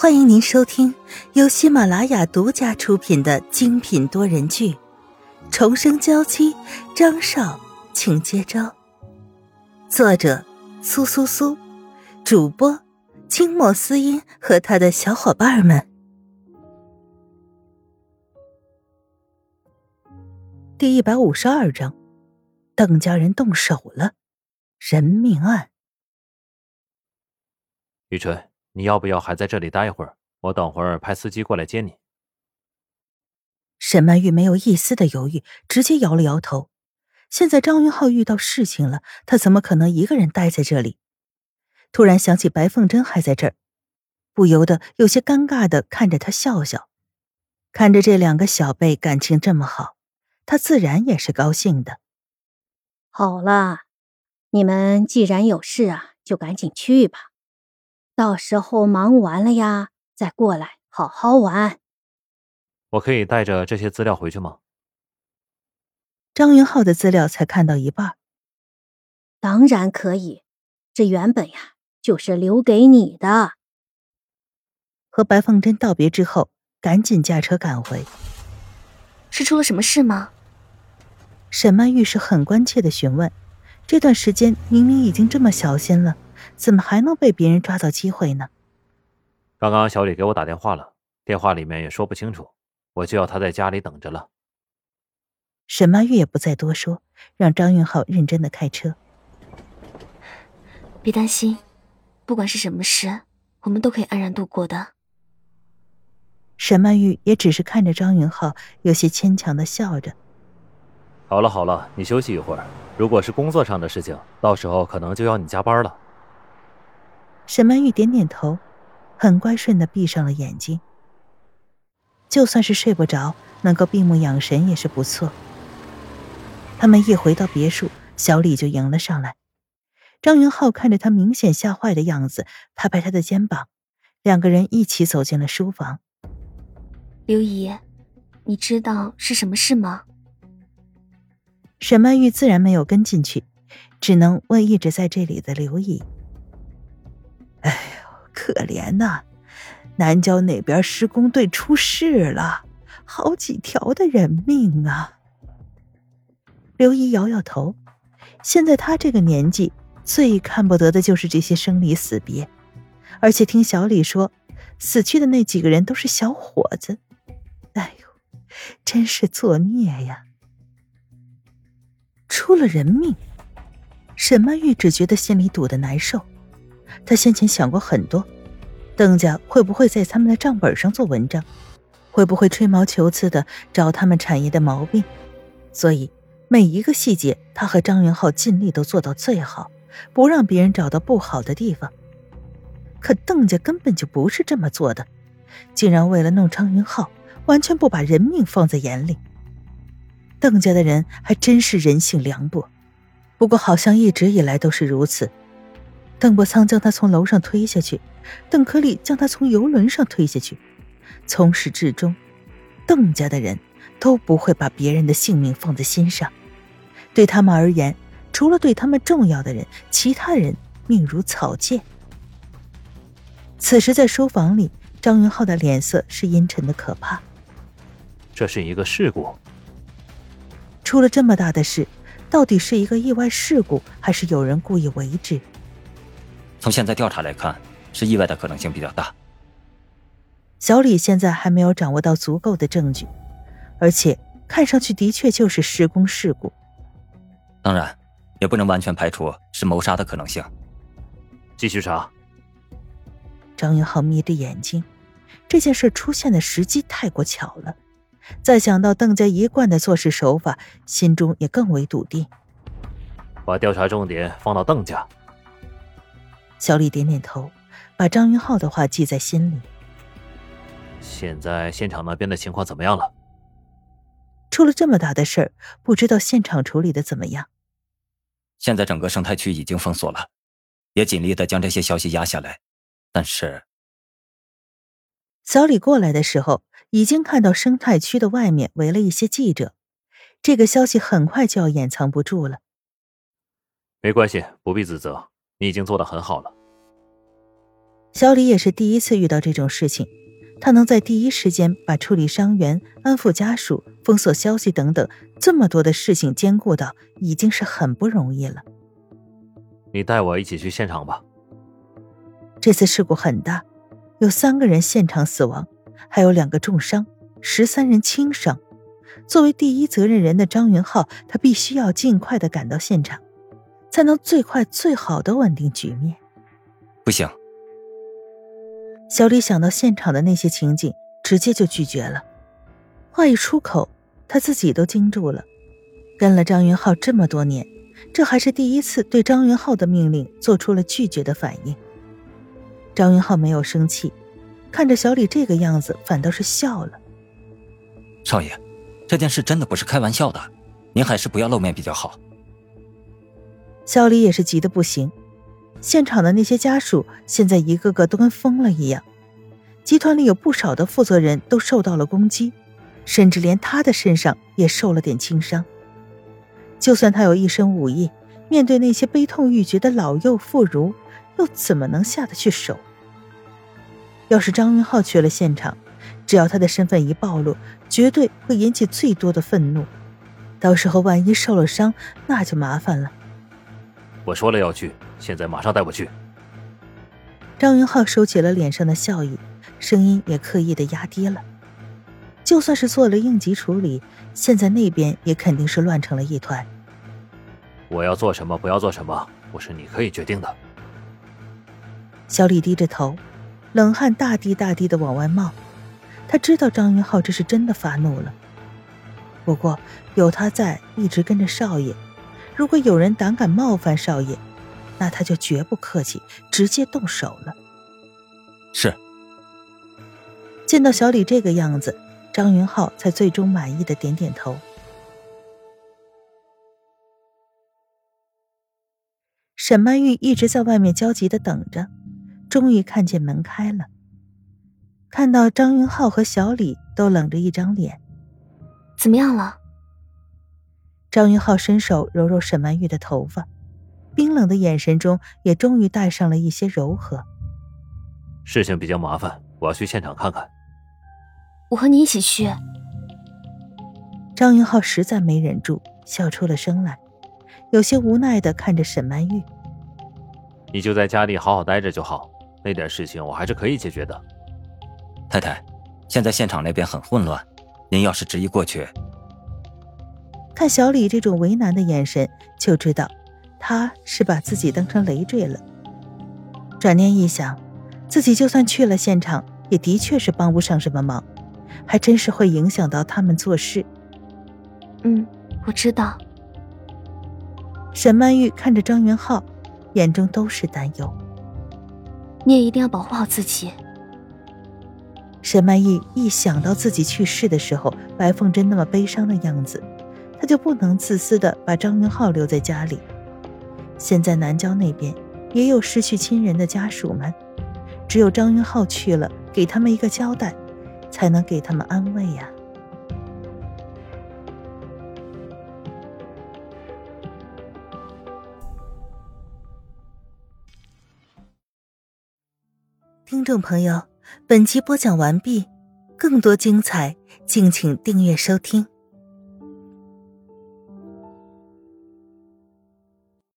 欢迎您收听由喜马拉雅独家出品的精品多人剧《重生娇妻》，张少，请接招。作者：苏苏苏，主播：清墨思音和他的小伙伴们。第一百五十二章，邓家人动手了，人命案。雨辰。你要不要还在这里待一会儿？我等会儿派司机过来接你。沈曼玉没有一丝的犹豫，直接摇了摇头。现在张云浩遇到事情了，他怎么可能一个人待在这里？突然想起白凤珍还在这儿，不由得有些尴尬的看着他笑笑。看着这两个小辈感情这么好，他自然也是高兴的。好了，你们既然有事啊，就赶紧去吧。到时候忙完了呀，再过来好好玩。我可以带着这些资料回去吗？张云浩的资料才看到一半。当然可以，这原本呀就是留给你的。和白凤珍道别之后，赶紧驾车赶回。是出了什么事吗？沈曼玉是很关切的询问。这段时间明明已经这么小心了。怎么还能被别人抓到机会呢？刚刚小李给我打电话了，电话里面也说不清楚，我就要他在家里等着了。沈曼玉也不再多说，让张云浩认真的开车。别担心，不管是什么事，我们都可以安然度过的。沈曼玉也只是看着张云浩，有些牵强的笑着。好了好了，你休息一会儿。如果是工作上的事情，到时候可能就要你加班了。沈曼玉点点头，很乖顺的闭上了眼睛。就算是睡不着，能够闭目养神也是不错。他们一回到别墅，小李就迎了上来。张云浩看着他明显吓坏的样子，拍拍他的肩膀，两个人一起走进了书房。刘姨，你知道是什么事吗？沈曼玉自然没有跟进去，只能问一直在这里的刘姨。哎呦，可怜呐！南郊那边施工队出事了，好几条的人命啊！刘姨摇摇头，现在她这个年纪，最看不得的就是这些生离死别。而且听小李说，死去的那几个人都是小伙子。哎呦，真是作孽呀！出了人命，沈曼玉只觉得心里堵得难受。他先前想过很多，邓家会不会在他们的账本上做文章，会不会吹毛求疵的找他们产业的毛病，所以每一个细节，他和张云浩尽力都做到最好，不让别人找到不好的地方。可邓家根本就不是这么做的，竟然为了弄张云浩，完全不把人命放在眼里。邓家的人还真是人性凉薄，不过好像一直以来都是如此。邓伯苍将他从楼上推下去，邓可礼将他从游轮上推下去。从始至终，邓家的人都不会把别人的性命放在心上。对他们而言，除了对他们重要的人，其他人命如草芥。此时在书房里，张云浩的脸色是阴沉的可怕。这是一个事故，出了这么大的事，到底是一个意外事故，还是有人故意为之？从现在调查来看，是意外的可能性比较大。小李现在还没有掌握到足够的证据，而且看上去的确就是施工事故。当然，也不能完全排除是谋杀的可能性。继续查。张云浩眯着眼睛，这件事出现的时机太过巧了。再想到邓家一贯的做事手法，心中也更为笃定。把调查重点放到邓家。小李点点头，把张云浩的话记在心里。现在现场那边的情况怎么样了？出了这么大的事儿，不知道现场处理的怎么样。现在整个生态区已经封锁了，也尽力的将这些消息压下来。但是，小李过来的时候，已经看到生态区的外面围了一些记者。这个消息很快就要掩藏不住了。没关系，不必自责。你已经做的很好了。小李也是第一次遇到这种事情，他能在第一时间把处理伤员、安抚家属、封锁消息等等这么多的事情兼顾到，已经是很不容易了。你带我一起去现场吧。这次事故很大，有三个人现场死亡，还有两个重伤，十三人轻伤。作为第一责任人的张云浩，他必须要尽快的赶到现场，才能最快最好的稳定局面。不行。小李想到现场的那些情景，直接就拒绝了。话一出口，他自己都惊住了。跟了张云浩这么多年，这还是第一次对张云浩的命令做出了拒绝的反应。张云浩没有生气，看着小李这个样子，反倒是笑了。少爷，这件事真的不是开玩笑的，您还是不要露面比较好。小李也是急得不行。现场的那些家属现在一个个都跟疯了一样，集团里有不少的负责人都受到了攻击，甚至连他的身上也受了点轻伤。就算他有一身武艺，面对那些悲痛欲绝的老幼妇孺，又怎么能下得去手？要是张云浩去了现场，只要他的身份一暴露，绝对会引起最多的愤怒。到时候万一受了伤，那就麻烦了。我说了要去。现在马上带我去。张云浩收起了脸上的笑意，声音也刻意的压低了。就算是做了应急处理，现在那边也肯定是乱成了一团。我要做什么，不要做什么，不是你可以决定的。小李低着头，冷汗大滴大滴的往外冒。他知道张云浩这是真的发怒了。不过有他在，一直跟着少爷，如果有人胆敢冒犯少爷，那他就绝不客气，直接动手了。是。见到小李这个样子，张云浩才最终满意的点点头。沈曼玉一直在外面焦急的等着，终于看见门开了，看到张云浩和小李都冷着一张脸。怎么样了？张云浩伸手揉揉沈曼玉的头发。冰冷的眼神中也终于带上了一些柔和。事情比较麻烦，我要去现场看看。我和你一起去。张云浩实在没忍住，笑出了声来，有些无奈的看着沈曼玉：“你就在家里好好待着就好，那点事情我还是可以解决的。”太太，现在现场那边很混乱，您要是执意过去……看小李这种为难的眼神，就知道。他是把自己当成累赘了。转念一想，自己就算去了现场，也的确是帮不上什么忙，还真是会影响到他们做事。嗯，我知道。沈曼玉看着张元浩，眼中都是担忧。你也一定要保护好自己。沈曼玉一想到自己去世的时候，白凤珍那么悲伤的样子，他就不能自私的把张云浩留在家里。现在南郊那边也有失去亲人的家属们，只有张云浩去了，给他们一个交代，才能给他们安慰呀。听众朋友，本集播讲完毕，更多精彩，敬请订阅收听。